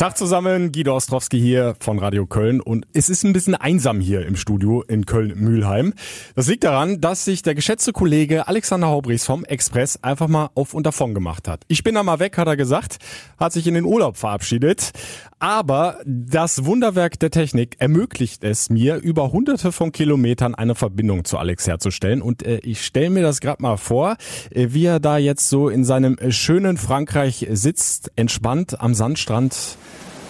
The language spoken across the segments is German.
Tag zusammen, Guido Ostrowski hier von Radio Köln und es ist ein bisschen einsam hier im Studio in Köln-Mühlheim. Das liegt daran, dass sich der geschätzte Kollege Alexander Haubrichs vom Express einfach mal auf und davon gemacht hat. Ich bin da mal weg, hat er gesagt, hat sich in den Urlaub verabschiedet. Aber das Wunderwerk der Technik ermöglicht es mir, über hunderte von Kilometern eine Verbindung zu Alex herzustellen. Und äh, ich stelle mir das gerade mal vor, äh, wie er da jetzt so in seinem schönen Frankreich sitzt, entspannt am Sandstrand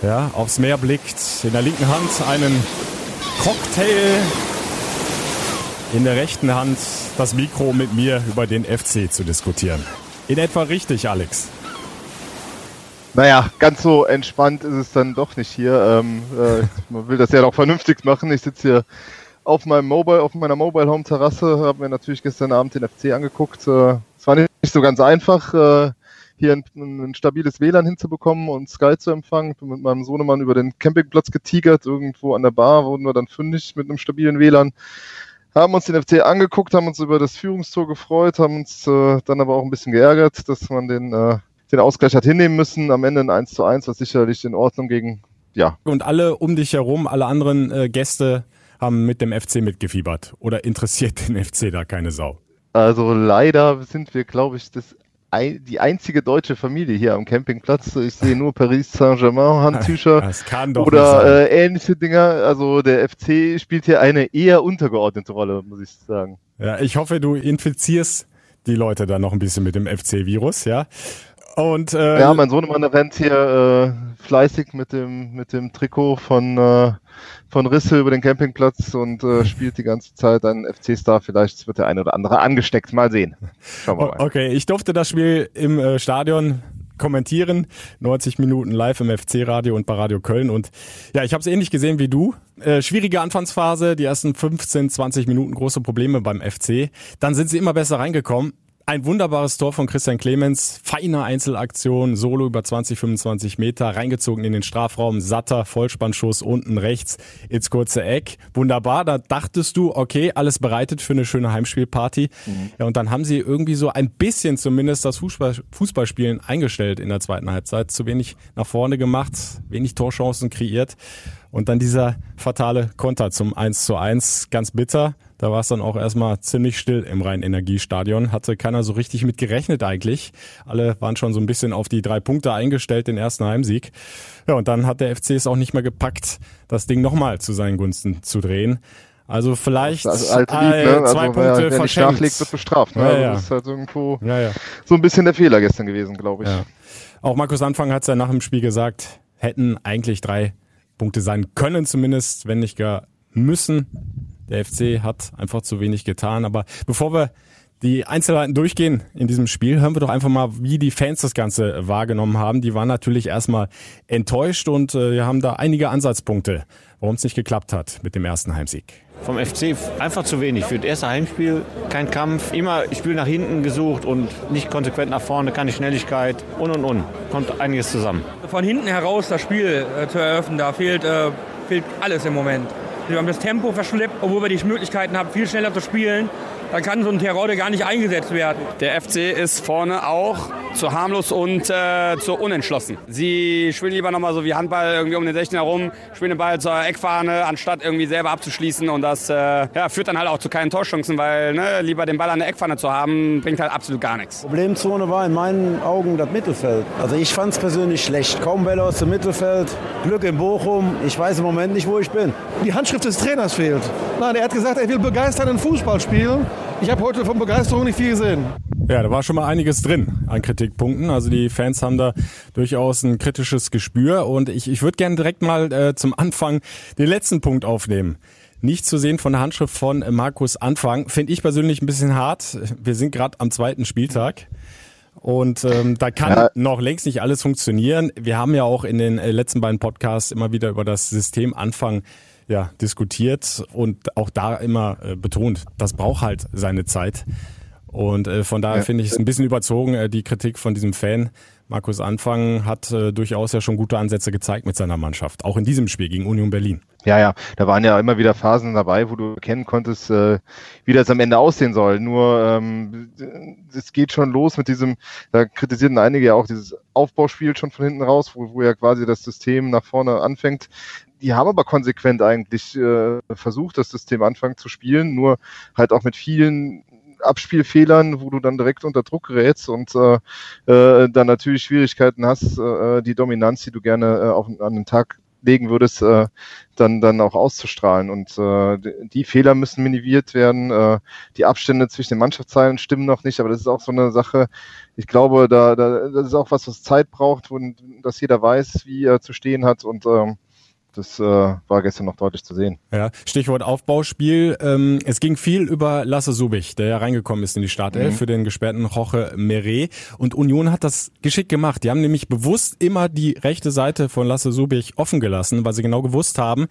ja, aufs Meer blickt, in der linken Hand einen Cocktail, in der rechten Hand das Mikro mit mir über den FC zu diskutieren. In etwa richtig, Alex. Naja, ganz so entspannt ist es dann doch nicht hier. Ähm, äh, man will das ja doch vernünftig machen. Ich sitze hier auf meinem Mobile, auf meiner Mobile Home Terrasse, habe mir natürlich gestern Abend den FC angeguckt. Äh, es war nicht, nicht so ganz einfach. Äh, hier ein, ein, stabiles WLAN hinzubekommen und Sky zu empfangen. Ich bin mit meinem Sohnemann über den Campingplatz getigert, irgendwo an der Bar wurden wir dann fündig mit einem stabilen WLAN. Haben uns den FC angeguckt, haben uns über das Führungstor gefreut, haben uns äh, dann aber auch ein bisschen geärgert, dass man den, äh, den Ausgleich hat hinnehmen müssen. Am Ende ein 1 zu 1, was sicherlich in Ordnung gegen, ja. Und alle um dich herum, alle anderen äh, Gäste haben mit dem FC mitgefiebert. Oder interessiert den FC da keine Sau? Also leider sind wir, glaube ich, das die einzige deutsche Familie hier am Campingplatz. Ich sehe nur Paris Saint-Germain Handtücher oder äh, ähnliche Dinger. Also der FC spielt hier eine eher untergeordnete Rolle, muss ich sagen. Ja, ich hoffe, du infizierst die Leute da noch ein bisschen mit dem FC-Virus, ja. Und, äh, ja, mein Sohnemann rennt hier äh, fleißig mit dem, mit dem Trikot von, äh, von Risse über den Campingplatz und äh, spielt die ganze Zeit einen FC-Star. Vielleicht wird der eine oder andere angesteckt. Mal sehen. Schauen wir mal. Okay, ich durfte das Spiel im äh, Stadion kommentieren. 90 Minuten live im FC-Radio und bei Radio Köln. Und ja, ich habe es ähnlich gesehen wie du. Äh, schwierige Anfangsphase, die ersten 15, 20 Minuten große Probleme beim FC. Dann sind sie immer besser reingekommen. Ein wunderbares Tor von Christian Clemens, feine Einzelaktion, Solo über 20, 25 Meter, reingezogen in den Strafraum, satter Vollspannschuss unten rechts ins kurze Eck. Wunderbar, da dachtest du, okay, alles bereitet für eine schöne Heimspielparty. Mhm. Ja, und dann haben sie irgendwie so ein bisschen zumindest das Fußball, Fußballspielen eingestellt in der zweiten Halbzeit. Zu wenig nach vorne gemacht, wenig Torchancen kreiert. Und dann dieser fatale Konter zum 1 zu 1, ganz bitter. Da war es dann auch erstmal ziemlich still im Rhein-Energiestadion. Hatte keiner so richtig mit gerechnet eigentlich. Alle waren schon so ein bisschen auf die drei Punkte eingestellt, den ersten Heimsieg. Ja, und dann hat der FC es auch nicht mehr gepackt, das Ding nochmal zu seinen Gunsten zu drehen. Also vielleicht also Lied, ne? Also zwei also, Punkte wer, wer verschenkt. Nicht nachlegt, wird bestraft. Ne? Ja, also ja. Das ist halt irgendwo ja, ja. so ein bisschen der Fehler gestern gewesen, glaube ich. Ja. Auch Markus Anfang hat es ja nach dem Spiel gesagt, hätten eigentlich drei Punkte sein können zumindest, wenn nicht gar müssen. Der FC hat einfach zu wenig getan. Aber bevor wir die Einzelheiten durchgehen in diesem Spiel, hören wir doch einfach mal, wie die Fans das Ganze wahrgenommen haben. Die waren natürlich erstmal enttäuscht und äh, wir haben da einige Ansatzpunkte, warum es nicht geklappt hat mit dem ersten Heimsieg. Vom FC einfach zu wenig. Für das erste Heimspiel kein Kampf, immer Spiel nach hinten gesucht und nicht konsequent nach vorne, keine Schnelligkeit und und und. Kommt einiges zusammen. Von hinten heraus das Spiel äh, zu eröffnen, da fehlt, äh, fehlt alles im Moment. Wir haben das Tempo verschleppt, obwohl wir die Möglichkeiten haben, viel schneller zu spielen dann kann so ein Terodde gar nicht eingesetzt werden. Der FC ist vorne auch zu harmlos und äh, zu unentschlossen. Sie spielen lieber nochmal so wie Handball irgendwie um den 16 herum, spielen den Ball zur Eckfahne, anstatt irgendwie selber abzuschließen. Und das äh, ja, führt dann halt auch zu keinen Torchancen, weil ne, lieber den Ball an der Eckfahne zu haben, bringt halt absolut gar nichts. Problemzone war in meinen Augen das Mittelfeld. Also ich fand es persönlich schlecht. Kaum Bälle aus dem Mittelfeld, Glück in Bochum. Ich weiß im Moment nicht, wo ich bin. Die Handschrift des Trainers fehlt. Nein, er hat gesagt, er will begeisternden Fußball spielen. Ich habe heute von Begeisterung nicht viel gesehen. Ja, da war schon mal einiges drin an Kritikpunkten. Also die Fans haben da durchaus ein kritisches Gespür. Und ich, ich würde gerne direkt mal äh, zum Anfang den letzten Punkt aufnehmen. Nicht zu sehen von der Handschrift von Markus Anfang. Finde ich persönlich ein bisschen hart. Wir sind gerade am zweiten Spieltag. Und ähm, da kann ja. noch längst nicht alles funktionieren. Wir haben ja auch in den äh, letzten beiden Podcasts immer wieder über das System Anfang ja, diskutiert und auch da immer äh, betont, das braucht halt seine Zeit. Und äh, von daher ja. finde ich es ein bisschen überzogen, äh, die Kritik von diesem Fan. Markus Anfang hat äh, durchaus ja schon gute Ansätze gezeigt mit seiner Mannschaft, auch in diesem Spiel gegen Union Berlin. Ja, ja, da waren ja immer wieder Phasen dabei, wo du erkennen konntest, äh, wie das am Ende aussehen soll. Nur ähm, es geht schon los mit diesem, da kritisierten einige ja auch dieses Aufbauspiel schon von hinten raus, wo, wo ja quasi das System nach vorne anfängt. Die haben aber konsequent eigentlich äh, versucht, das System anfangen zu spielen, nur halt auch mit vielen Abspielfehlern, wo du dann direkt unter Druck gerätst und äh, äh, dann natürlich Schwierigkeiten hast, äh, die Dominanz, die du gerne äh, auf, an den Tag legen würdest, äh, dann, dann auch auszustrahlen. Und äh, die Fehler müssen minimiert werden. Äh, die Abstände zwischen den Mannschaftsteilen stimmen noch nicht, aber das ist auch so eine Sache. Ich glaube, da, da das ist auch was, was Zeit braucht und dass jeder weiß, wie er zu stehen hat. Und ähm, das äh, war gestern noch deutlich zu sehen. Ja, Stichwort Aufbauspiel. Ähm, es ging viel über Lasse Subich, der ja reingekommen ist in die Startelf mhm. für den gesperrten Roche Meret. Und Union hat das geschickt gemacht. Die haben nämlich bewusst immer die rechte Seite von Lasse Subich offen gelassen, weil sie genau gewusst haben,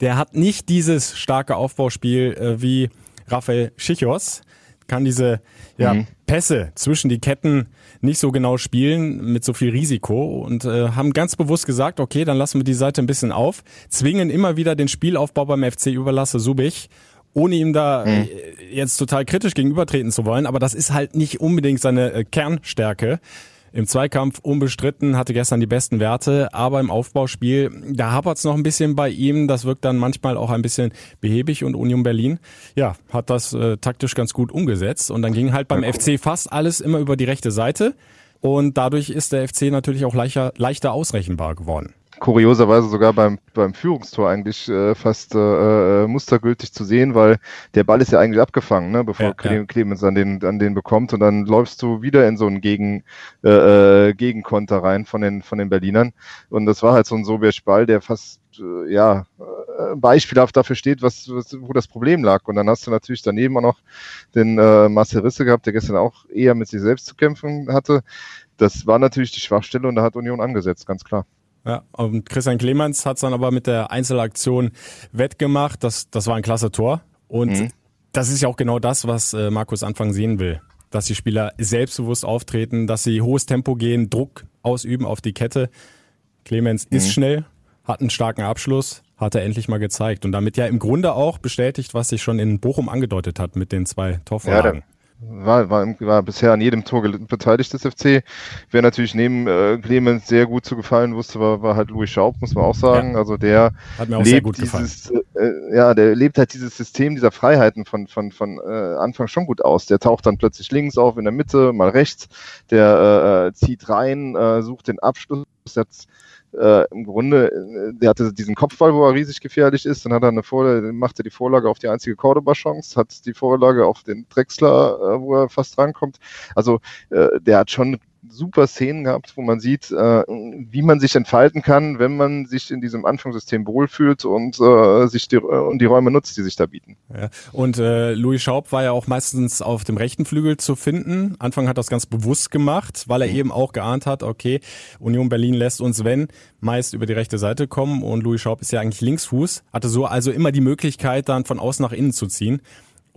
der hat nicht dieses starke Aufbauspiel äh, wie Rafael Schichos, kann diese ja, mhm. Pässe zwischen die Ketten nicht so genau spielen mit so viel Risiko und äh, haben ganz bewusst gesagt, okay, dann lassen wir die Seite ein bisschen auf, zwingen immer wieder den Spielaufbau beim FC überlasse Subich ohne ihm da mhm. jetzt total kritisch gegenübertreten zu wollen, aber das ist halt nicht unbedingt seine äh, Kernstärke. Im Zweikampf unbestritten, hatte gestern die besten Werte, aber im Aufbauspiel, da hapert es noch ein bisschen bei ihm. Das wirkt dann manchmal auch ein bisschen behäbig und Union Berlin, ja, hat das äh, taktisch ganz gut umgesetzt. Und dann ging halt beim FC fast alles immer über die rechte Seite. Und dadurch ist der FC natürlich auch leichter, leichter ausrechenbar geworden kurioserweise sogar beim, beim Führungstor eigentlich äh, fast äh, äh, mustergültig zu sehen, weil der Ball ist ja eigentlich abgefangen, ne, bevor ja, Clemens an den, an den bekommt und dann läufst du wieder in so einen Gegen, äh, äh Gegenkonter rein von den, von den Berlinern und das war halt so ein Sobiech-Ball, der fast äh, ja, äh, beispielhaft dafür steht, was, was, wo das Problem lag. Und dann hast du natürlich daneben auch noch den äh, Marcel Risse gehabt, der gestern auch eher mit sich selbst zu kämpfen hatte. Das war natürlich die Schwachstelle und da hat Union angesetzt, ganz klar. Ja, und Christian Clemens hat es dann aber mit der Einzelaktion wettgemacht. Das, das war ein klasse Tor. Und mhm. das ist ja auch genau das, was äh, Markus Anfang sehen will. Dass die Spieler selbstbewusst auftreten, dass sie hohes Tempo gehen, Druck ausüben auf die Kette. Clemens mhm. ist schnell, hat einen starken Abschluss, hat er endlich mal gezeigt. Und damit ja im Grunde auch bestätigt, was sich schon in Bochum angedeutet hat mit den zwei Torvorlagen. Ja, war, war, war bisher an jedem Tor beteiligt des FC. Wer natürlich neben äh, Clemens sehr gut zu gefallen wusste, war, war halt Louis Schaub, muss man auch sagen. Ja. Also der Hat mir auch lebt dieses, äh, ja, der lebt halt dieses System dieser Freiheiten von, von, von äh, Anfang schon gut aus. Der taucht dann plötzlich links auf, in der Mitte, mal rechts, der äh, äh zieht rein, äh, sucht den Abschluss, jetzt äh, im Grunde, äh, der hatte diesen Kopfball, wo er riesig gefährlich ist, dann hat er eine Vorlage, machte die Vorlage auf die einzige Cordoba-Chance, hat die Vorlage auf den Drexler, äh, wo er fast rankommt. Also äh, der hat schon super Szenen gehabt, wo man sieht, äh, wie man sich entfalten kann, wenn man sich in diesem Anfangssystem wohlfühlt und äh, sich die, äh, und die Räume nutzt, die sich da bieten. Ja. Und äh, Louis Schaub war ja auch meistens auf dem rechten Flügel zu finden. Anfang hat das ganz bewusst gemacht, weil er mhm. eben auch geahnt hat, okay, Union Berlin lässt uns, wenn, meist über die rechte Seite kommen und Louis Schaub ist ja eigentlich Linksfuß, hatte so also immer die Möglichkeit, dann von außen nach innen zu ziehen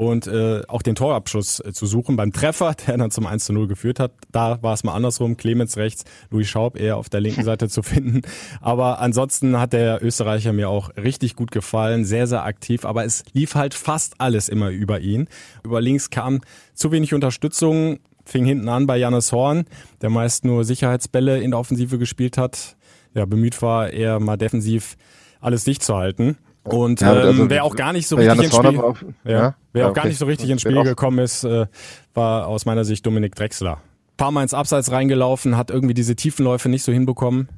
und äh, auch den Torabschluss äh, zu suchen beim Treffer, der dann zum 1 zu 0 geführt hat. Da war es mal andersrum, Clemens rechts, Louis Schaub eher auf der linken Seite zu finden. Aber ansonsten hat der Österreicher mir auch richtig gut gefallen, sehr, sehr aktiv, aber es lief halt fast alles immer über ihn. Über links kam zu wenig Unterstützung, fing hinten an bei Janis Horn, der meist nur Sicherheitsbälle in der Offensive gespielt hat. Ja, bemüht war, eher mal defensiv alles dicht zu halten. Und ja, ähm, also, wer auch gar nicht so richtig ins Spiel, auf, ja, ja, wer auch okay. gar nicht so richtig ins Spiel gekommen ist, äh, war aus meiner Sicht Dominik Drexler. Paar Mal ins Abseits reingelaufen, hat irgendwie diese Tiefenläufe nicht so hinbekommen,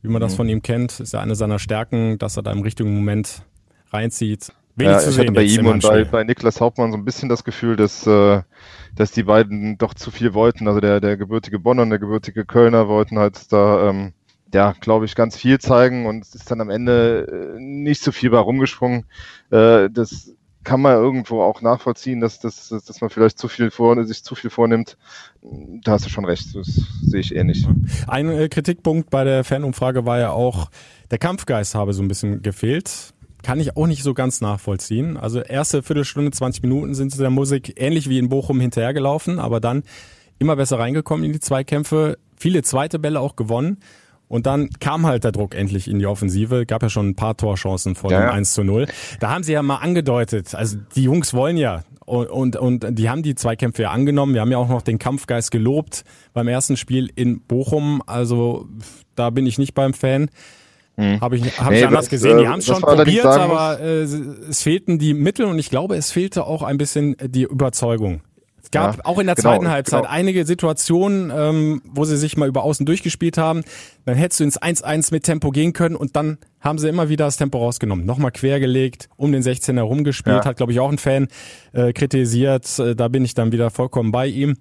wie man das mhm. von ihm kennt. Ist ja eine seiner Stärken, dass er da im richtigen Moment reinzieht. Wenig ja, zu ich sehen hatte bei ihm und bei, bei Niklas Hauptmann so ein bisschen das Gefühl, dass, äh, dass die beiden doch zu viel wollten. Also der, der gebürtige Bonner und der gebürtige Kölner wollten halt da ähm, ja, glaube ich, ganz viel zeigen und es ist dann am Ende äh, nicht so viel bei rumgesprungen. Äh, das kann man irgendwo auch nachvollziehen, dass, dass, dass man vielleicht zu viel vor, sich zu viel vornimmt. Da hast du schon recht, das sehe ich ähnlich. Ein äh, Kritikpunkt bei der Fanumfrage war ja auch, der Kampfgeist habe so ein bisschen gefehlt. kann ich auch nicht so ganz nachvollziehen. Also erste Viertelstunde, 20 Minuten sind sie der Musik ähnlich wie in Bochum hinterhergelaufen, aber dann immer besser reingekommen in die Zweikämpfe, viele zweite Bälle auch gewonnen. Und dann kam halt der Druck endlich in die Offensive. Gab ja schon ein paar Torchancen vor ja, dem 1 zu 0. Da haben sie ja mal angedeutet, also die Jungs wollen ja und, und, und die haben die Zweikämpfe ja angenommen. Wir haben ja auch noch den Kampfgeist gelobt beim ersten Spiel in Bochum. Also da bin ich nicht beim Fan. Hm. Habe ich, hab nee, ich anders gesehen. Die äh, haben es schon probiert, aber äh, es fehlten die Mittel und ich glaube, es fehlte auch ein bisschen die Überzeugung. Es gab ja, auch in der genau, zweiten Halbzeit genau. einige Situationen, ähm, wo sie sich mal über außen durchgespielt haben. Dann hättest du ins 1-1 mit Tempo gehen können und dann haben sie immer wieder das Tempo rausgenommen. Nochmal quergelegt, um den 16er rumgespielt, ja. hat glaube ich auch ein Fan äh, kritisiert. Äh, da bin ich dann wieder vollkommen bei ihm.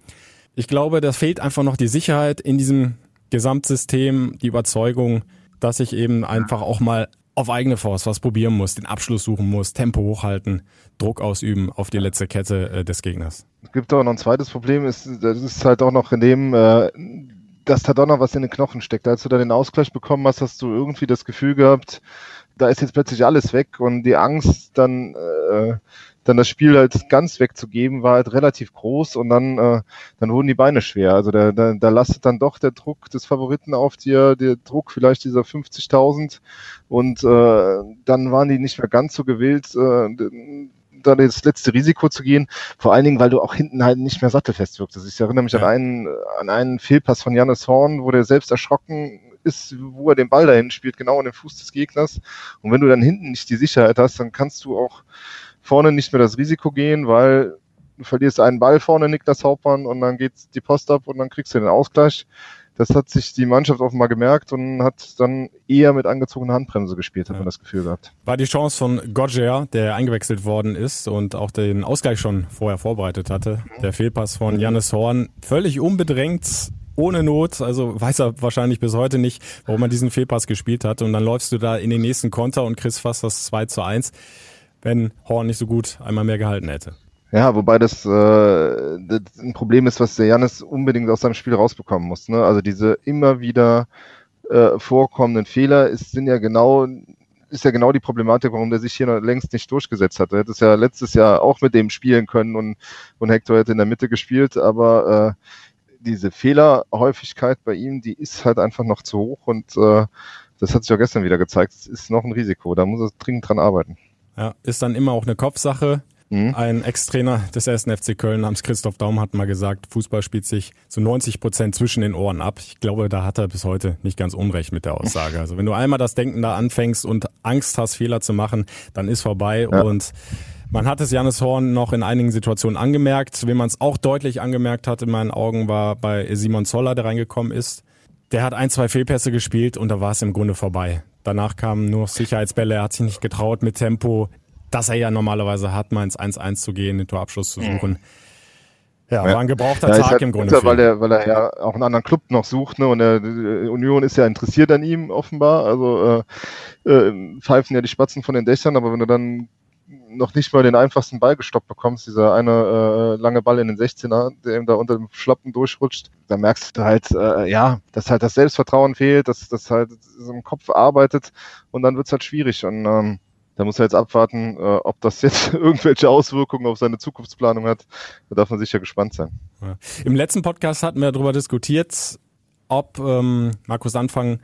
Ich glaube, da fehlt einfach noch die Sicherheit in diesem Gesamtsystem, die Überzeugung, dass ich eben einfach auch mal auf eigene Faust was probieren muss, den Abschluss suchen muss, Tempo hochhalten, Druck ausüben auf die letzte Kette äh, des Gegners. Es gibt auch noch ein zweites Problem, ist, das ist halt auch noch in dem, äh, dass da doch noch was in den Knochen steckt. Als du da den Ausgleich bekommen hast, hast du irgendwie das Gefühl gehabt, da ist jetzt plötzlich alles weg und die Angst, dann äh, dann das Spiel halt ganz wegzugeben, war halt relativ groß und dann, äh, dann wurden die Beine schwer. Also da, da, da lastet dann doch der Druck des Favoriten auf dir, der Druck vielleicht dieser 50.000 und äh, dann waren die nicht mehr ganz so gewillt, äh, da das letzte Risiko zu gehen. Vor allen Dingen, weil du auch hinten halt nicht mehr sattelfest wirktest. Ich erinnere mich ja. an einen, an einen Fehlpass von Janis Horn, wo der selbst erschrocken ist, wo er den Ball dahin spielt, genau an den Fuß des Gegners. Und wenn du dann hinten nicht die Sicherheit hast, dann kannst du auch vorne nicht mehr das Risiko gehen, weil du verlierst einen Ball vorne, Niklas Hauptmann, und dann geht die Post ab und dann kriegst du den Ausgleich. Das hat sich die Mannschaft offenbar gemerkt und hat dann eher mit angezogener Handbremse gespielt, hat ja. man das Gefühl gehabt. War die Chance von Goggia, der eingewechselt worden ist und auch den Ausgleich schon vorher vorbereitet hatte. Der Fehlpass von Jannis Horn, völlig unbedrängt, ohne Not, also weiß er wahrscheinlich bis heute nicht, warum er diesen Fehlpass gespielt hat. Und dann läufst du da in den nächsten Konter und kriegst fast das 2 zu 1 wenn Horn nicht so gut einmal mehr gehalten hätte. Ja, wobei das, äh, das ein Problem ist, was der Janis unbedingt aus seinem Spiel rausbekommen muss. Ne? Also diese immer wieder äh, vorkommenden Fehler ist, sind ja genau, ist ja genau die Problematik, warum der sich hier noch längst nicht durchgesetzt hat. Er hätte es ja letztes Jahr auch mit dem spielen können und, und Hector hätte in der Mitte gespielt, aber äh, diese Fehlerhäufigkeit bei ihm, die ist halt einfach noch zu hoch und äh, das hat sich auch gestern wieder gezeigt. Es ist noch ein Risiko, da muss er dringend dran arbeiten. Ja, ist dann immer auch eine Kopfsache. Mhm. Ein Ex-Trainer des ersten FC Köln namens Christoph Daum hat mal gesagt, Fußball spielt sich zu 90 Prozent zwischen den Ohren ab. Ich glaube, da hat er bis heute nicht ganz unrecht mit der Aussage. Also wenn du einmal das Denken da anfängst und Angst hast, Fehler zu machen, dann ist vorbei ja. und man hat es Janis Horn noch in einigen Situationen angemerkt. Wem man es auch deutlich angemerkt hat in meinen Augen war bei Simon Zoller, der reingekommen ist. Der hat ein, zwei Fehlpässe gespielt und da war es im Grunde vorbei. Danach kamen nur Sicherheitsbälle, er hat sich nicht getraut mit Tempo, das er ja normalerweise hat, mal ins 1-1 zu gehen, den Torabschluss zu suchen. Mhm. Ja, war ein gebrauchter ja, Tag halt im Grunde. Weil er, weil er ja auch einen anderen Club noch sucht, ne? Und der Union ist ja interessiert an ihm offenbar. Also äh, äh, pfeifen ja die Spatzen von den Dächern, aber wenn du dann noch nicht mal den einfachsten Ball gestoppt bekommst, dieser eine äh, lange Ball in den 16er, der ihm da unter dem Schlappen durchrutscht, da merkst du halt, äh, ja, dass halt das Selbstvertrauen fehlt, dass das halt so im Kopf arbeitet und dann wird's halt schwierig. Und ähm, da muss er jetzt abwarten, äh, ob das jetzt irgendwelche Auswirkungen auf seine Zukunftsplanung hat. Da darf man sicher gespannt sein. Ja. Im letzten Podcast hatten wir darüber diskutiert, ob ähm, Markus Anfang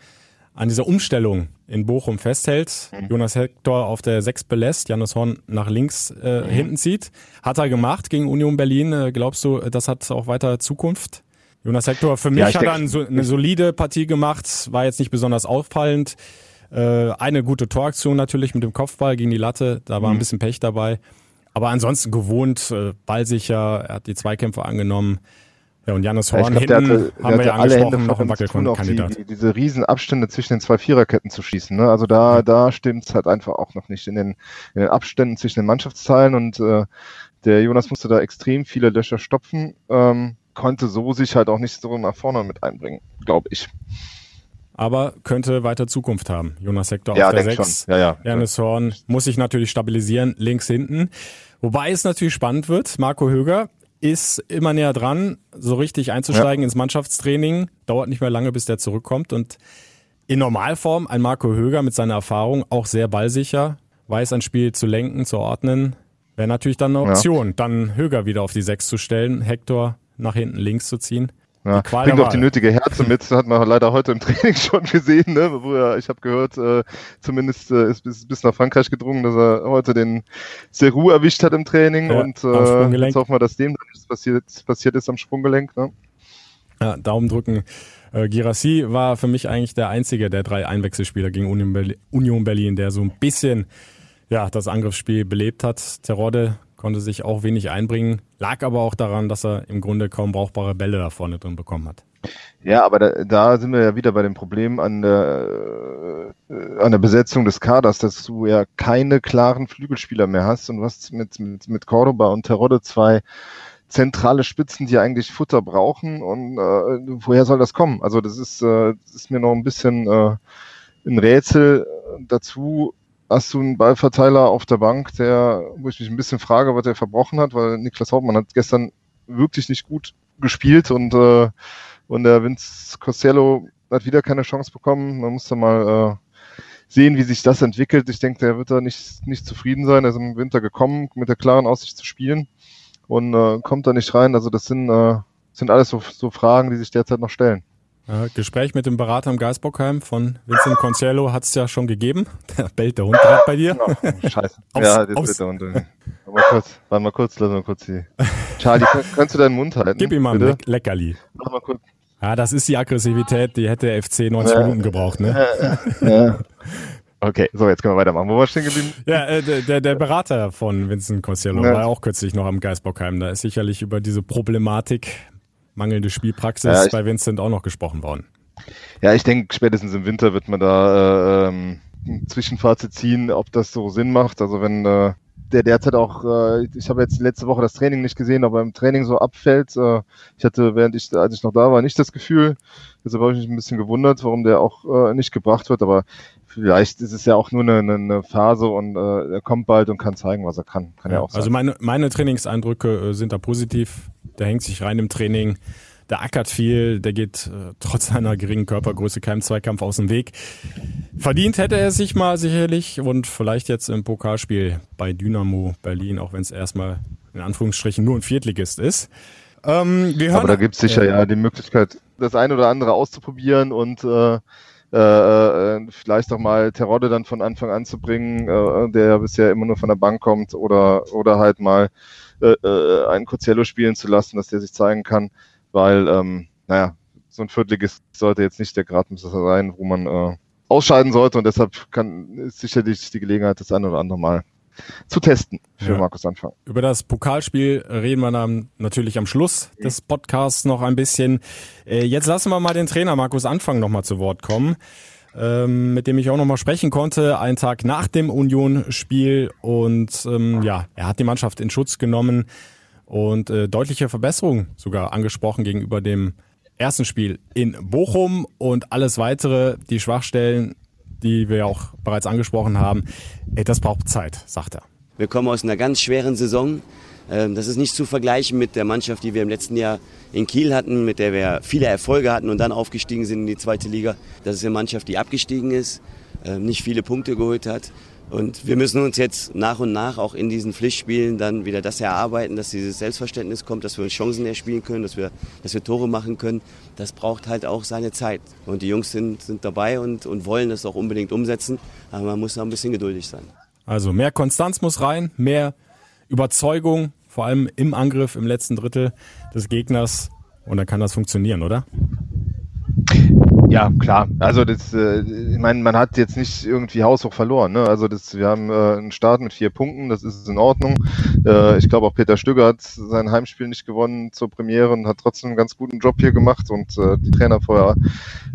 an dieser Umstellung in Bochum festhält, mhm. Jonas Hector auf der 6 belässt, Janus Horn nach links äh, mhm. hinten zieht. Hat er gemacht gegen Union Berlin. Äh, glaubst du, das hat auch weiter Zukunft? Jonas Hector, für mich ja, hat er ein, so, eine solide Partie gemacht, war jetzt nicht besonders auffallend. Äh, eine gute Toraktion natürlich mit dem Kopfball gegen die Latte, da war mhm. ein bisschen Pech dabei. Aber ansonsten gewohnt, äh, ballsicher, er hat die Zweikämpfe angenommen. Ja, und Janis Horn ja, glaub, hinten hatte, haben wir ja angesprochen, noch ein Wackelkandidat. Die, diese riesen Abstände zwischen den zwei Viererketten zu schießen. Ne? Also da, ja. da stimmt's halt einfach auch noch nicht in den, in den Abständen zwischen den Mannschaftsteilen und äh, der Jonas musste da extrem viele Löcher stopfen, ähm, konnte so sich halt auch nicht so nach vorne mit einbringen, glaube ich. Aber könnte weiter Zukunft haben. Jonas Hector ja, auf der 6. Ja, ja. Janis Horn muss sich natürlich stabilisieren, links hinten. Wobei es natürlich spannend wird. Marco Höger ist immer näher dran, so richtig einzusteigen ja. ins Mannschaftstraining. Dauert nicht mehr lange, bis der zurückkommt. Und in Normalform ein Marco Höger mit seiner Erfahrung auch sehr ballsicher. weiß, ein Spiel zu lenken, zu ordnen, wäre natürlich dann eine Option, ja. dann Höger wieder auf die Sechs zu stellen, Hector nach hinten links zu ziehen. Ja, bringt auch die nötige Härte mit, hat man leider heute im Training schon gesehen, ne? wo er, ich habe gehört, äh, zumindest äh, ist bis, bis nach Frankreich gedrungen, dass er heute den Seru erwischt hat im Training ja, und äh, jetzt hoffen wir, dass dem nichts passiert, passiert ist am Sprunggelenk. Ne? Ja, Daumen drücken. Äh, Girassi war für mich eigentlich der einzige der drei Einwechselspieler gegen Union Berlin, Union Berlin der so ein bisschen ja, das Angriffsspiel belebt hat. Terodde konnte sich auch wenig einbringen, lag aber auch daran, dass er im Grunde kaum brauchbare Bälle da vorne drin bekommen hat. Ja, aber da, da sind wir ja wieder bei dem Problem an der, äh, an der Besetzung des Kaders, dass du ja keine klaren Flügelspieler mehr hast und hast mit, mit, mit Cordoba und Terodde zwei zentrale Spitzen, die eigentlich Futter brauchen und äh, woher soll das kommen? Also das ist, äh, das ist mir noch ein bisschen äh, ein Rätsel dazu hast du einen Ballverteiler auf der Bank, der, wo ich mich ein bisschen frage, was er verbrochen hat, weil Niklas Hauptmann hat gestern wirklich nicht gut gespielt und, äh, und der Vince Costello hat wieder keine Chance bekommen. Man muss da mal äh, sehen, wie sich das entwickelt. Ich denke, der wird da nicht, nicht zufrieden sein. Er ist im Winter gekommen, mit der klaren Aussicht zu spielen und äh, kommt da nicht rein. Also das sind, äh, sind alles so, so Fragen, die sich derzeit noch stellen. Äh, Gespräch mit dem Berater im Geisbockheim von Vincent Conciello hat es ja schon gegeben. Da bellt der Hund gerade bei dir. Oh, scheiße. aufs, ja, jetzt wird der Hund. Mal kurz, warte mal kurz, lass mal kurz die. Charlie, kannst du deinen Mund halten? Gib ihm mal ein Leckerli. Mach mal kurz. Ja, das ist die Aggressivität, die hätte der FC 90 ja, Minuten gebraucht, ne? Ja. Okay, so, jetzt können wir weitermachen. Wo war stehen geblieben? Ja, äh, der, der Berater von Vincent Conciello ja. war auch kürzlich noch am Geisbockheim. Da ist sicherlich über diese Problematik mangelnde Spielpraxis ja, bei Vincent auch noch gesprochen worden. Ja, ich denke, spätestens im Winter wird man da äh, ähm, ein Zwischenfazit ziehen, ob das so Sinn macht. Also wenn äh, der derzeit auch, äh, ich habe jetzt letzte Woche das Training nicht gesehen, aber im Training so abfällt. Äh, ich hatte, während ich, als ich noch da war, nicht das Gefühl. Deshalb habe ich mich ein bisschen gewundert, warum der auch äh, nicht gebracht wird. Aber vielleicht ist es ja auch nur eine, eine Phase und äh, er kommt bald und kann zeigen, was er kann. Kann ja, ja auch sein. Also meine, meine Trainingseindrücke äh, sind da positiv. Der hängt sich rein im Training. Der ackert viel, der geht äh, trotz seiner geringen Körpergröße keinem Zweikampf aus dem Weg. Verdient hätte er sich mal sicherlich und vielleicht jetzt im Pokalspiel bei Dynamo Berlin, auch wenn es erstmal in Anführungsstrichen nur ein Viertligist ist. Ähm, Aber da gibt es sicher ja die Möglichkeit, das eine oder andere auszuprobieren und äh, äh, äh, vielleicht auch mal Terodde dann von Anfang an zu bringen, äh, der ja bisher immer nur von der Bank kommt, oder, oder halt mal äh, äh, einen Cozello spielen zu lassen, dass der sich zeigen kann, weil, ähm, naja, so ein Viertligist sollte jetzt nicht der Gradmesser sein, wo man äh, ausscheiden sollte und deshalb kann ist sicherlich die Gelegenheit, das eine oder andere Mal zu testen für ja. Markus Anfang. Über das Pokalspiel reden wir dann natürlich am Schluss des Podcasts noch ein bisschen. Äh, jetzt lassen wir mal den Trainer Markus Anfang nochmal zu Wort kommen, ähm, mit dem ich auch nochmal sprechen konnte, einen Tag nach dem Union-Spiel. Und ähm, ja, er hat die Mannschaft in Schutz genommen und äh, deutliche Verbesserungen sogar angesprochen gegenüber dem ersten Spiel in Bochum und alles weitere, die Schwachstellen, die wir auch bereits angesprochen haben. Ey, das braucht Zeit, sagt er. Wir kommen aus einer ganz schweren Saison. Ähm, das ist nicht zu vergleichen mit der Mannschaft, die wir im letzten Jahr in Kiel hatten, mit der wir viele Erfolge hatten und dann aufgestiegen sind in die zweite Liga. Das ist eine Mannschaft, die abgestiegen ist, ähm, nicht viele Punkte geholt hat. Und wir müssen uns jetzt nach und nach auch in diesen Pflichtspielen dann wieder das erarbeiten, dass dieses Selbstverständnis kommt, dass wir uns Chancen erspielen können, dass wir, dass wir Tore machen können. Das braucht halt auch seine Zeit. Und die Jungs sind, sind dabei und, und wollen das auch unbedingt umsetzen. Aber man muss da ein bisschen geduldig sein. Also mehr Konstanz muss rein, mehr Überzeugung, vor allem im Angriff im letzten Drittel des Gegners. Und dann kann das funktionieren, oder? Ja, klar. Also das, äh, ich meine, man hat jetzt nicht irgendwie haushoch verloren. Ne? Also das, wir haben äh, einen Start mit vier Punkten, das ist in Ordnung. Äh, ich glaube auch Peter Stöger hat sein Heimspiel nicht gewonnen zur Premiere und hat trotzdem einen ganz guten Job hier gemacht und äh, die Trainer vorher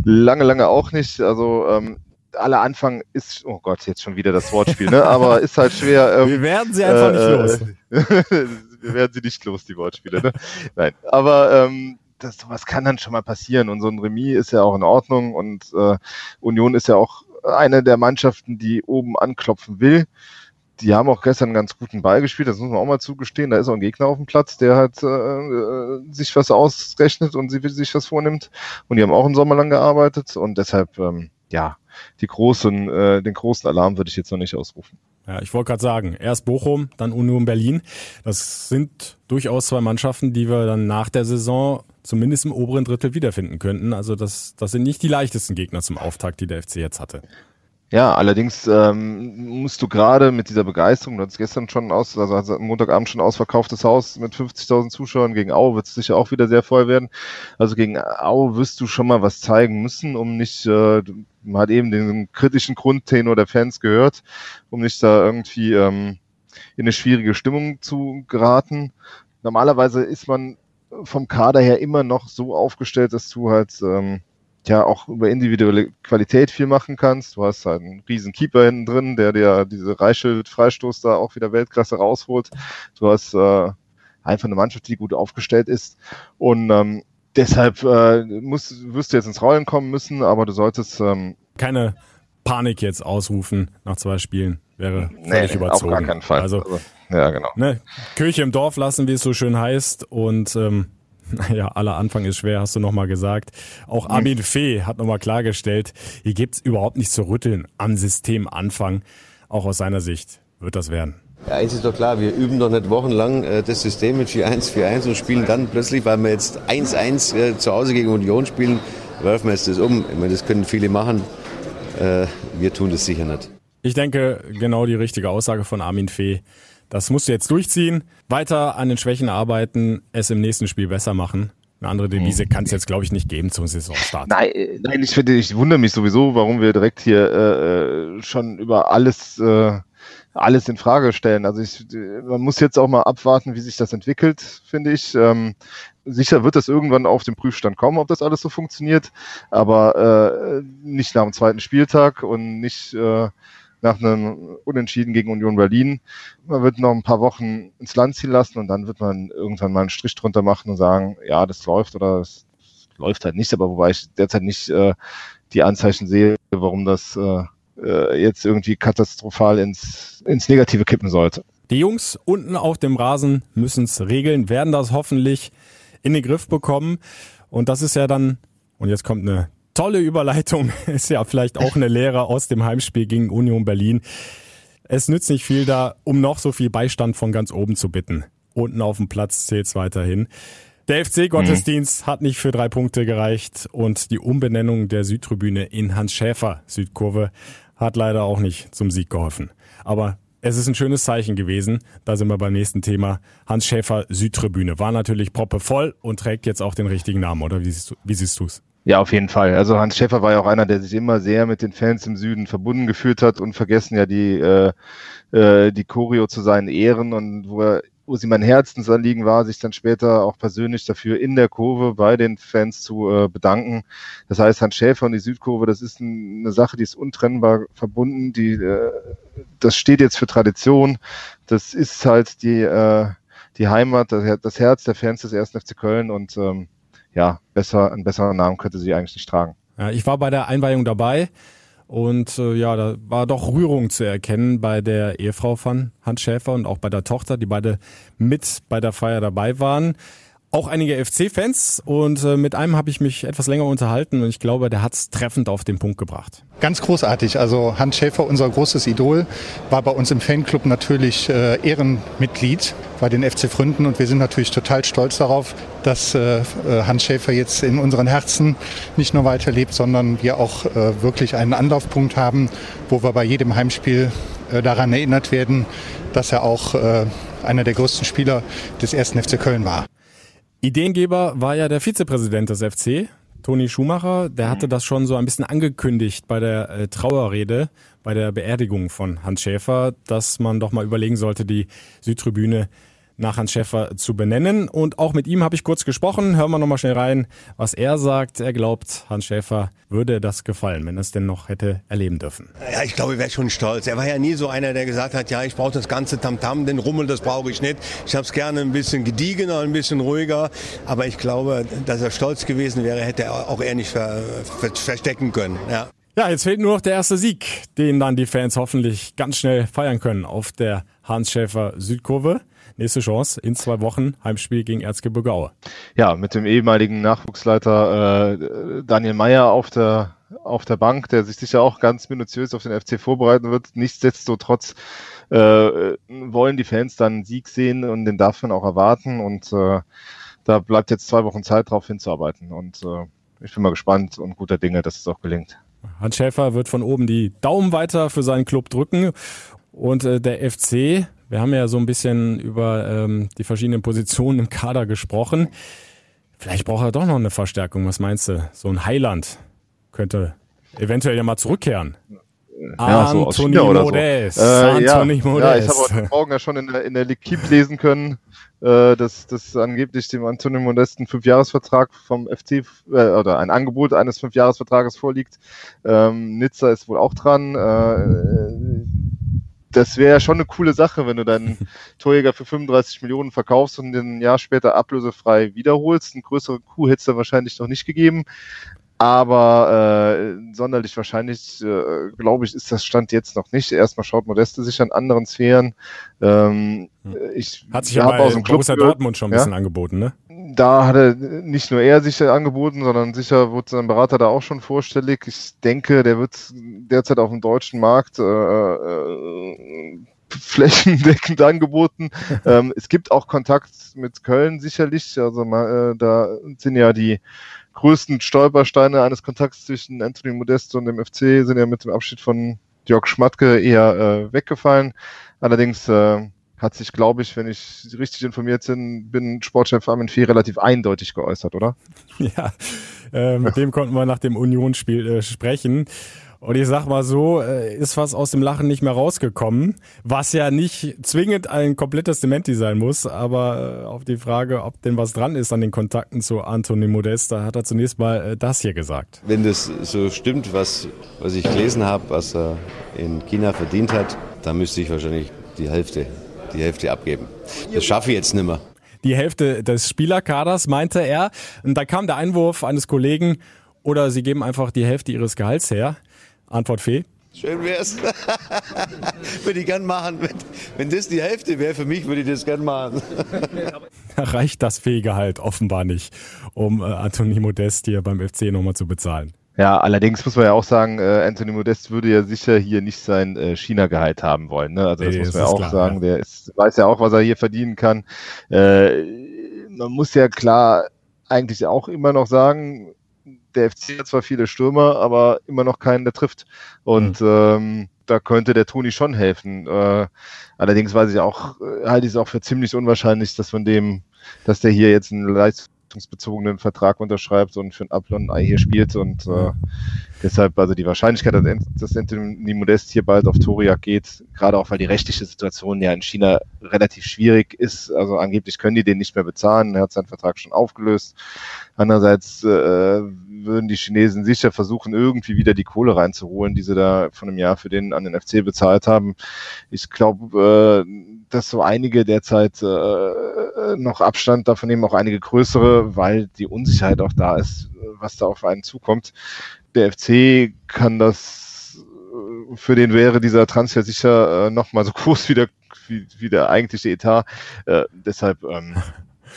lange, lange auch nicht. Also ähm, aller Anfang ist, oh Gott, jetzt schon wieder das Wortspiel, ne? Aber ist halt schwer. Ähm, wir werden sie einfach nicht äh, los. wir werden sie nicht los, die Wortspiele, ne? Nein. Aber ähm, das sowas kann dann schon mal passieren und so ein Remis ist ja auch in Ordnung und äh, Union ist ja auch eine der Mannschaften, die oben anklopfen will. Die haben auch gestern einen ganz guten Ball gespielt, das muss man auch mal zugestehen. Da ist auch ein Gegner auf dem Platz, der halt äh, äh sich was ausrechnet und sie sich was vornimmt. Und die haben auch einen Sommer lang gearbeitet und deshalb, ähm, ja, die großen, äh, den großen Alarm würde ich jetzt noch nicht ausrufen. Ja, ich wollte gerade sagen, erst Bochum, dann Union Berlin. Das sind durchaus zwei Mannschaften, die wir dann nach der Saison zumindest im oberen Drittel wiederfinden könnten. Also das, das sind nicht die leichtesten Gegner zum Auftakt, die der FC jetzt hatte. Ja, allerdings ähm, musst du gerade mit dieser Begeisterung, du hattest gestern schon aus, also, Montagabend schon ausverkauftes Haus mit 50.000 Zuschauern, gegen Aue wird es sicher auch wieder sehr voll werden. Also gegen Aue wirst du schon mal was zeigen müssen, um nicht, äh, man hat eben den kritischen Grundtenor der Fans gehört, um nicht da irgendwie ähm, in eine schwierige Stimmung zu geraten. Normalerweise ist man vom Kader her immer noch so aufgestellt, dass du halt ähm, ja auch über individuelle Qualität viel machen kannst. Du hast halt einen riesen Keeper hinten drin, der dir diese Reichschild-Freistoß da auch wieder Weltklasse rausholt. Du hast äh, einfach eine Mannschaft, die gut aufgestellt ist. Und ähm, deshalb äh, musst, wirst du jetzt ins Rollen kommen müssen, aber du solltest ähm, keine Panik jetzt ausrufen nach zwei Spielen. Wäre völlig nee, überzogen. Auf gar keinen Fall. Also, also ja, genau. Ne, Kirche im Dorf lassen, wie es so schön heißt. Und ähm, ja, aller Anfang ist schwer, hast du nochmal gesagt. Auch Armin Fee hat nochmal klargestellt, hier gibt's überhaupt nichts zu rütteln am Systemanfang. Auch aus seiner Sicht wird das werden. Ja, eins ist doch klar, wir üben doch nicht wochenlang äh, das System mit 4-1, 4-1 und spielen dann plötzlich, weil wir jetzt 1-1 äh, zu Hause gegen Union spielen, werfen wir jetzt das um. Ich meine, das können viele machen. Äh, wir tun das sicher nicht. Ich denke, genau die richtige Aussage von Armin Fee. Das musst du jetzt durchziehen, weiter an den Schwächen arbeiten, es im nächsten Spiel besser machen. Eine andere Devise kann es jetzt, glaube ich, nicht geben zum Saisonstart. Nein, äh, nein ich, finde, ich wundere mich sowieso, warum wir direkt hier äh, schon über alles, äh, alles in Frage stellen. Also ich, man muss jetzt auch mal abwarten, wie sich das entwickelt, finde ich. Ähm, sicher wird das irgendwann auf den Prüfstand kommen, ob das alles so funktioniert, aber äh, nicht nach dem zweiten Spieltag und nicht äh, nach einem Unentschieden gegen Union Berlin. Man wird noch ein paar Wochen ins Land ziehen lassen und dann wird man irgendwann mal einen Strich drunter machen und sagen, ja, das läuft oder das läuft halt nicht, aber wobei ich derzeit nicht äh, die Anzeichen sehe, warum das äh, äh jetzt irgendwie katastrophal ins, ins Negative kippen sollte. Die Jungs unten auf dem Rasen müssen es regeln, werden das hoffentlich in den Griff bekommen. Und das ist ja dann, und jetzt kommt eine tolle Überleitung, ist ja vielleicht auch eine Lehre aus dem Heimspiel gegen Union Berlin. Es nützt nicht viel da, um noch so viel Beistand von ganz oben zu bitten. Unten auf dem Platz zählt's weiterhin. Der FC-Gottesdienst mhm. hat nicht für drei Punkte gereicht und die Umbenennung der Südtribüne in Hans Schäfer Südkurve hat leider auch nicht zum Sieg geholfen. Aber es ist ein schönes Zeichen gewesen. Da sind wir beim nächsten Thema. Hans Schäfer Südtribüne war natürlich proppe voll und trägt jetzt auch den richtigen Namen, oder wie siehst du, wie siehst du's? Ja, auf jeden Fall. Also Hans Schäfer war ja auch einer, der sich immer sehr mit den Fans im Süden verbunden gefühlt hat und vergessen ja die, äh, äh, die Choreo zu seinen Ehren und wo er wo sie mein Herzensanliegen war, sich dann später auch persönlich dafür in der Kurve bei den Fans zu äh, bedanken. Das heißt, Hans Schäfer und die Südkurve, das ist ein, eine Sache, die ist untrennbar verbunden. Die, äh, das steht jetzt für Tradition. Das ist halt die, äh, die Heimat, das, das Herz der Fans des 1. FC Köln und ähm, ja, besser, einen besseren Namen könnte sie eigentlich nicht tragen. Ja, ich war bei der Einweihung dabei und äh, ja, da war doch Rührung zu erkennen bei der Ehefrau von Hans Schäfer und auch bei der Tochter, die beide mit bei der Feier dabei waren auch einige FC-Fans und äh, mit einem habe ich mich etwas länger unterhalten und ich glaube, der hat es treffend auf den Punkt gebracht. Ganz großartig. Also Hans Schäfer, unser großes Idol, war bei uns im Fanclub natürlich äh, Ehrenmitglied bei den FC Fründen und wir sind natürlich total stolz darauf, dass äh, Hans Schäfer jetzt in unseren Herzen nicht nur weiterlebt, sondern wir auch äh, wirklich einen Anlaufpunkt haben, wo wir bei jedem Heimspiel äh, daran erinnert werden, dass er auch äh, einer der größten Spieler des ersten FC Köln war. Ideengeber war ja der Vizepräsident des FC, Toni Schumacher. Der hatte das schon so ein bisschen angekündigt bei der äh, Trauerrede, bei der Beerdigung von Hans Schäfer, dass man doch mal überlegen sollte, die Südtribüne nach Hans Schäfer zu benennen. Und auch mit ihm habe ich kurz gesprochen. Hören wir nochmal schnell rein, was er sagt. Er glaubt, Hans Schäfer würde das gefallen, wenn er es denn noch hätte erleben dürfen. Ja, ich glaube, er wäre schon stolz. Er war ja nie so einer, der gesagt hat, ja, ich brauche das ganze Tamtam, -Tam, den Rummel, das brauche ich nicht. Ich habe es gerne ein bisschen gediegener, ein bisschen ruhiger. Aber ich glaube, dass er stolz gewesen wäre, hätte er auch er nicht ver ver verstecken können. Ja. Ja, jetzt fehlt nur noch der erste Sieg, den dann die Fans hoffentlich ganz schnell feiern können auf der Hans Schäfer Südkurve. Nächste Chance in zwei Wochen, Heimspiel gegen Erzgebirge Aue. Ja, mit dem ehemaligen Nachwuchsleiter äh, Daniel Meyer auf der auf der Bank, der sich sicher auch ganz minutiös auf den FC vorbereiten wird. Nichtsdestotrotz äh, wollen die Fans dann einen Sieg sehen und den darf man auch erwarten. Und äh, da bleibt jetzt zwei Wochen Zeit drauf hinzuarbeiten. Und äh, ich bin mal gespannt und guter Dinge, dass es auch gelingt. Hans Schäfer wird von oben die Daumen weiter für seinen Club drücken. Und äh, der FC, wir haben ja so ein bisschen über ähm, die verschiedenen Positionen im Kader gesprochen. Vielleicht braucht er doch noch eine Verstärkung. Was meinst du? So ein Highland könnte eventuell ja mal zurückkehren. Ja, so aus China oder so. Äh, ja, Modest. ja, ich habe heute Morgen ja schon in der, in der L'Equipe lesen können, äh, dass, dass angeblich dem Antonio Modest ein Fünfjahresvertrag vom FC äh, oder ein Angebot eines Fünfjahresvertrages vorliegt. Ähm, Nizza ist wohl auch dran. Äh, das wäre ja schon eine coole Sache, wenn du deinen Torjäger für 35 Millionen verkaufst und den ein Jahr später ablösefrei wiederholst. Eine größere Kuh hätte es da wahrscheinlich noch nicht gegeben. Aber äh, sonderlich wahrscheinlich, äh, glaube ich, ist das Stand jetzt noch nicht. Erstmal schaut Modeste sich an anderen Sphären. Ähm, hm. ich Hat sich ja aus dem Club Borussia Dortmund schon ein bisschen angeboten, ne? Da hat er nicht nur er sich angeboten, sondern sicher wurde sein Berater da auch schon vorstellig. Ich denke, der wird derzeit auf dem deutschen Markt äh, äh, flächendeckend angeboten. ähm, es gibt auch Kontakt mit Köln sicherlich. Also äh, da sind ja die größten Stolpersteine eines Kontakts zwischen Anthony Modesto und dem FC sind ja mit dem Abschied von Jörg Schmatke eher äh, weggefallen. Allerdings äh, hat sich, glaube ich, wenn ich richtig informiert bin, bin Sportchef Armin Fee relativ eindeutig geäußert, oder? Ja, äh, mit dem konnten wir nach dem Unionsspiel äh, sprechen. Und ich sag mal so, äh, ist was aus dem Lachen nicht mehr rausgekommen, was ja nicht zwingend ein komplettes Dementi sein muss, aber äh, auf die Frage, ob denn was dran ist an den Kontakten zu Anthony Modest, da hat er zunächst mal äh, das hier gesagt. Wenn das so stimmt, was, was ich gelesen habe, was er in China verdient hat, dann müsste ich wahrscheinlich die Hälfte, die Hälfte abgeben. Das schaffe ich jetzt nicht mehr. Die Hälfte des Spielerkaders, meinte er. Und da kam der Einwurf eines Kollegen, oder sie geben einfach die Hälfte ihres Gehalts her. Antwort Fee. Schön wär's. würde ich gern machen. Wenn, wenn das die Hälfte wäre für mich, würde ich das gern machen. reicht das Fehlgehalt offenbar nicht, um äh, Anthony Modest hier beim FC nochmal zu bezahlen. Ja, allerdings muss man ja auch sagen, äh, Anthony Modest würde ja sicher hier nicht sein äh, China-Gehalt haben wollen. Ne? Also das nee, muss man ja auch klar, sagen. Ja. Der ist, weiß ja auch, was er hier verdienen kann. Äh, man muss ja klar eigentlich auch immer noch sagen, der FC hat zwar viele Stürmer, aber immer noch keinen, der trifft. Und mhm. ähm, da könnte der Toni schon helfen. Äh, allerdings weiß ich auch, äh, halte ich es auch für ziemlich unwahrscheinlich, dass von dem, dass der hier jetzt einen leistungsbezogenen Vertrag unterschreibt und für ein Ablon Ei hier spielt und äh, deshalb also die Wahrscheinlichkeit, dass Anthony Modest hier bald auf Toria geht, gerade auch weil die rechtliche Situation ja in China relativ schwierig ist. Also angeblich können die den nicht mehr bezahlen. Er hat seinen Vertrag schon aufgelöst. Andererseits äh, würden die Chinesen sicher versuchen, irgendwie wieder die Kohle reinzuholen, die sie da von einem Jahr für den an den FC bezahlt haben. Ich glaube, äh, dass so einige derzeit äh, noch Abstand davon nehmen, auch einige größere, weil die Unsicherheit auch da ist, was da auf einen zukommt. Der FC kann das, äh, für den wäre dieser Transfer sicher äh, noch mal so groß wie der, wie, wie der eigentliche Etat. Äh, deshalb ähm,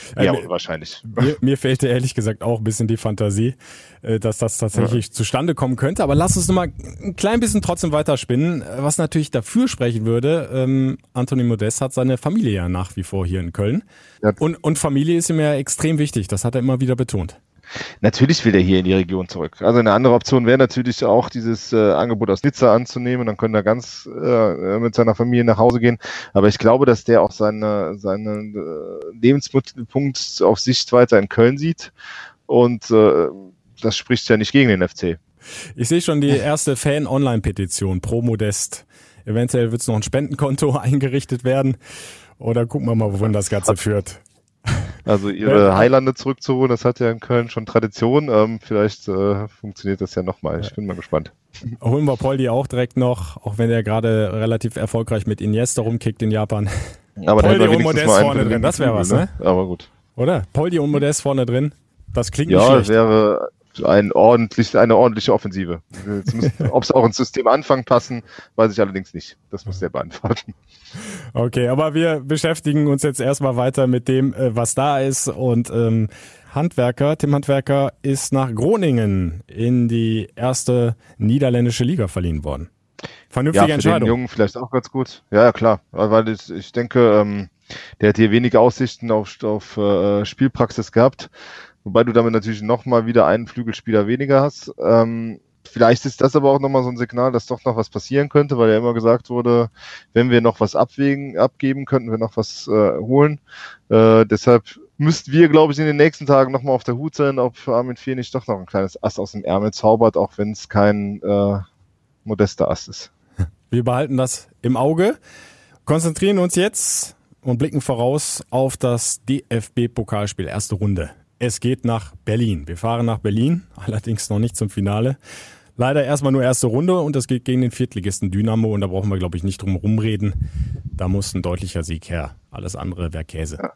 ja, äh, wahrscheinlich. Mir, mir fehlte ehrlich gesagt auch ein bisschen die Fantasie, äh, dass das tatsächlich ja. zustande kommen könnte. Aber lass uns nochmal ein klein bisschen trotzdem weiterspinnen. Was natürlich dafür sprechen würde, ähm, Anthony Modest hat seine Familie ja nach wie vor hier in Köln. Ja. Und, und Familie ist ihm ja extrem wichtig. Das hat er immer wieder betont. Natürlich will er hier in die Region zurück. Also eine andere Option wäre natürlich auch dieses äh, Angebot aus Nizza anzunehmen. Dann können er ganz äh, mit seiner Familie nach Hause gehen. Aber ich glaube, dass der auch seine, seinen äh, Lebensmittelpunkt auf Sicht weiter in Köln sieht. Und äh, das spricht ja nicht gegen den FC. Ich sehe schon die erste Fan-Online-Petition pro Modest. Eventuell wird es noch ein Spendenkonto eingerichtet werden. Oder gucken wir mal, wohin das Ganze führt. Also ihre Highlande zurückzuholen, das hat ja in Köln schon Tradition. Ähm, vielleicht äh, funktioniert das ja nochmal. Ich bin mal gespannt. Holen wir Poldi auch direkt noch, auch wenn er gerade relativ erfolgreich mit Iniesta rumkickt in Japan. Aber Poldi und Modest vorne drin, das wäre was, ne? Aber gut. Oder? Poldi und Modest vorne drin, das klingt ja, nicht schlecht. Ja, wäre ein ordentlich, eine ordentliche Offensive. Ob es auch ins System Anfang passen, weiß ich allerdings nicht. Das muss der beantworten. Okay, aber wir beschäftigen uns jetzt erstmal weiter mit dem, äh, was da ist. Und ähm, Handwerker, Tim Handwerker ist nach Groningen in die erste niederländische Liga verliehen worden. Vernünftige ja, für Entscheidung. Den Jungen vielleicht auch ganz gut. Ja, ja klar. Weil ich, ich denke, ähm, der hat hier wenige Aussichten auf, auf äh, Spielpraxis gehabt. Wobei du damit natürlich nochmal wieder einen Flügelspieler weniger hast. Ähm, vielleicht ist das aber auch nochmal so ein Signal, dass doch noch was passieren könnte, weil ja immer gesagt wurde, wenn wir noch was abwägen, abgeben, könnten wir noch was äh, holen. Äh, deshalb müssten wir, glaube ich, in den nächsten Tagen nochmal auf der Hut sein, ob Armin Fee nicht doch noch ein kleines Ass aus dem Ärmel zaubert, auch wenn es kein äh, modester Ass ist. Wir behalten das im Auge, konzentrieren uns jetzt und blicken voraus auf das DFB-Pokalspiel, erste Runde. Es geht nach Berlin. Wir fahren nach Berlin, allerdings noch nicht zum Finale. Leider erstmal nur erste Runde und es geht gegen den Viertligisten Dynamo und da brauchen wir, glaube ich, nicht drum rumreden. Da muss ein deutlicher Sieg her. Alles andere wäre Käse. Ja.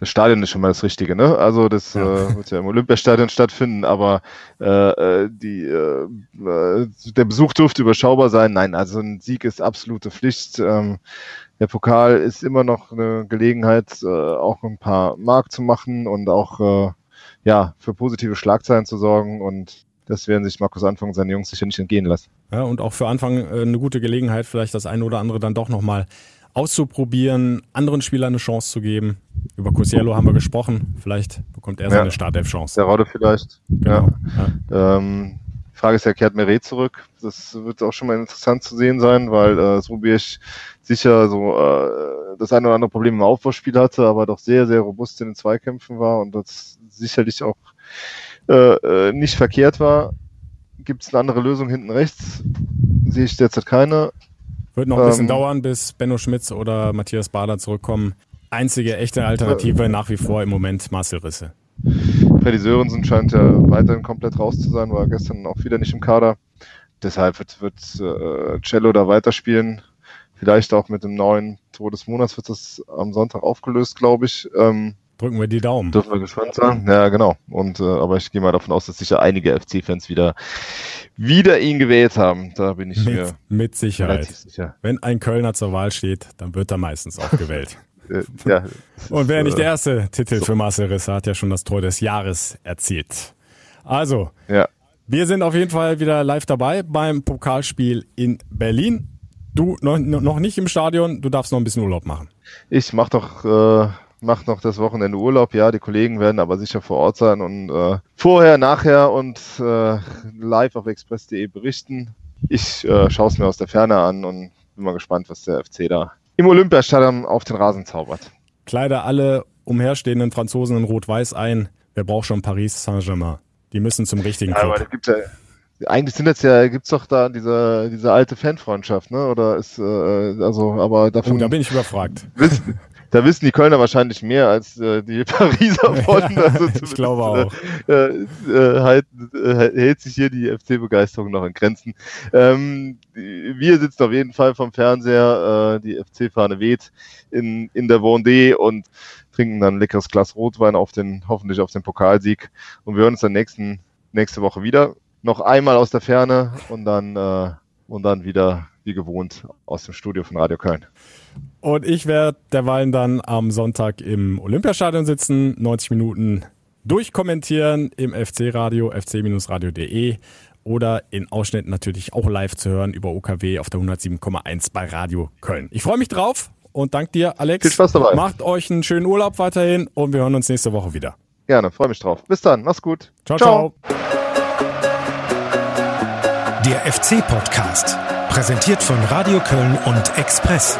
Das Stadion ist schon mal das Richtige, ne? Also das ja. äh, wird ja im Olympiastadion stattfinden, aber äh, äh die, äh, äh, der Besuch dürfte überschaubar sein. Nein, also ein Sieg ist absolute Pflicht. Ähm, der Pokal ist immer noch eine Gelegenheit, äh, auch ein paar Mark zu machen und auch äh, ja, für positive Schlagzeilen zu sorgen und das werden sich Markus Anfang und seine Jungs sicher nicht entgehen lassen. Ja, und auch für Anfang äh, eine gute Gelegenheit, vielleicht das eine oder andere dann doch nochmal auszuprobieren, anderen Spielern eine Chance zu geben. Über Cosiello haben wir gesprochen. Vielleicht bekommt er seine ja, Startelf-Chance. Der Rode vielleicht. Genau. Ja. ja. Ähm, Frage ist ja, kehrt Meret zurück? Das wird auch schon mal interessant zu sehen sein, weil äh, Sobiesch sicher so äh, das eine oder andere Problem im Aufbauspiel hatte, aber doch sehr, sehr robust in den Zweikämpfen war und das sicherlich auch äh, äh, nicht verkehrt war. Gibt es eine andere Lösung hinten rechts? Sehe ich derzeit keine. Wird noch ein bisschen ähm, dauern, bis Benno Schmitz oder Matthias Bader zurückkommen. Einzige echte Alternative äh, nach wie vor im Moment Marcel Risse. Freddy Sörensen scheint ja weiterhin komplett raus zu sein, war gestern auch wieder nicht im Kader. Deshalb wird, wird äh, Cello da weiterspielen. Vielleicht auch mit dem neuen Tor des Monats wird das am Sonntag aufgelöst, glaube ich. Ähm, Drücken wir die Daumen. Dürfen wir gespannt sein. Ja, genau. Und äh, aber ich gehe mal davon aus, dass sicher einige FC-Fans wieder wieder ihn gewählt haben. Da bin ich mit, mir mit Sicherheit. Sicher. Wenn ein Kölner zur Wahl steht, dann wird er meistens auch gewählt. Äh, ja, Und wer nicht der erste Titel so. für Marcel Risse hat ja schon das Tor des Jahres erzielt. Also, ja. wir sind auf jeden Fall wieder live dabei beim Pokalspiel in Berlin. Du noch, noch nicht im Stadion, du darfst noch ein bisschen Urlaub machen. Ich mach doch äh, macht noch das Wochenende Urlaub. Ja, die Kollegen werden aber sicher vor Ort sein und äh, vorher, nachher und äh, live auf express.de berichten. Ich äh, schaue es mir aus der Ferne an und bin mal gespannt, was der FC da im Olympiastadion auf den Rasen zaubert. Kleider alle umherstehenden Franzosen in Rot-Weiß ein. Wer braucht schon Paris Saint-Germain? Die müssen zum richtigen ja, Club. Ja, eigentlich sind jetzt ja, gibt's doch da diese, diese alte Fanfreundschaft, ne? Oder ist, äh, also, aber davon. Oh, da bin ich überfragt. Wissen, da wissen die Kölner wahrscheinlich mehr als äh, die Pariser von. Also ich glaube auch. Äh, äh, halt, äh, hält sich hier die FC-Begeisterung noch in Grenzen. Ähm, wir sitzen auf jeden Fall vom Fernseher, äh, die FC-Fahne weht in, in der Vendée und trinken dann ein leckeres Glas Rotwein auf den, hoffentlich auf den Pokalsieg. Und wir hören uns dann nächsten, nächste Woche wieder. Noch einmal aus der Ferne und dann, äh, und dann wieder wie gewohnt aus dem Studio von Radio Köln. Und ich werde derweil dann am Sonntag im Olympiastadion sitzen, 90 Minuten durchkommentieren im FC-Radio, fc-radio.de oder in Ausschnitten natürlich auch live zu hören über OKW auf der 107,1 bei Radio Köln. Ich freue mich drauf und danke dir, Alex. Viel Spaß dabei. Macht euch einen schönen Urlaub weiterhin und wir hören uns nächste Woche wieder. Gerne, freue mich drauf. Bis dann, mach's gut. ciao. ciao. ciao. Der FC-Podcast. Präsentiert von Radio Köln und Express.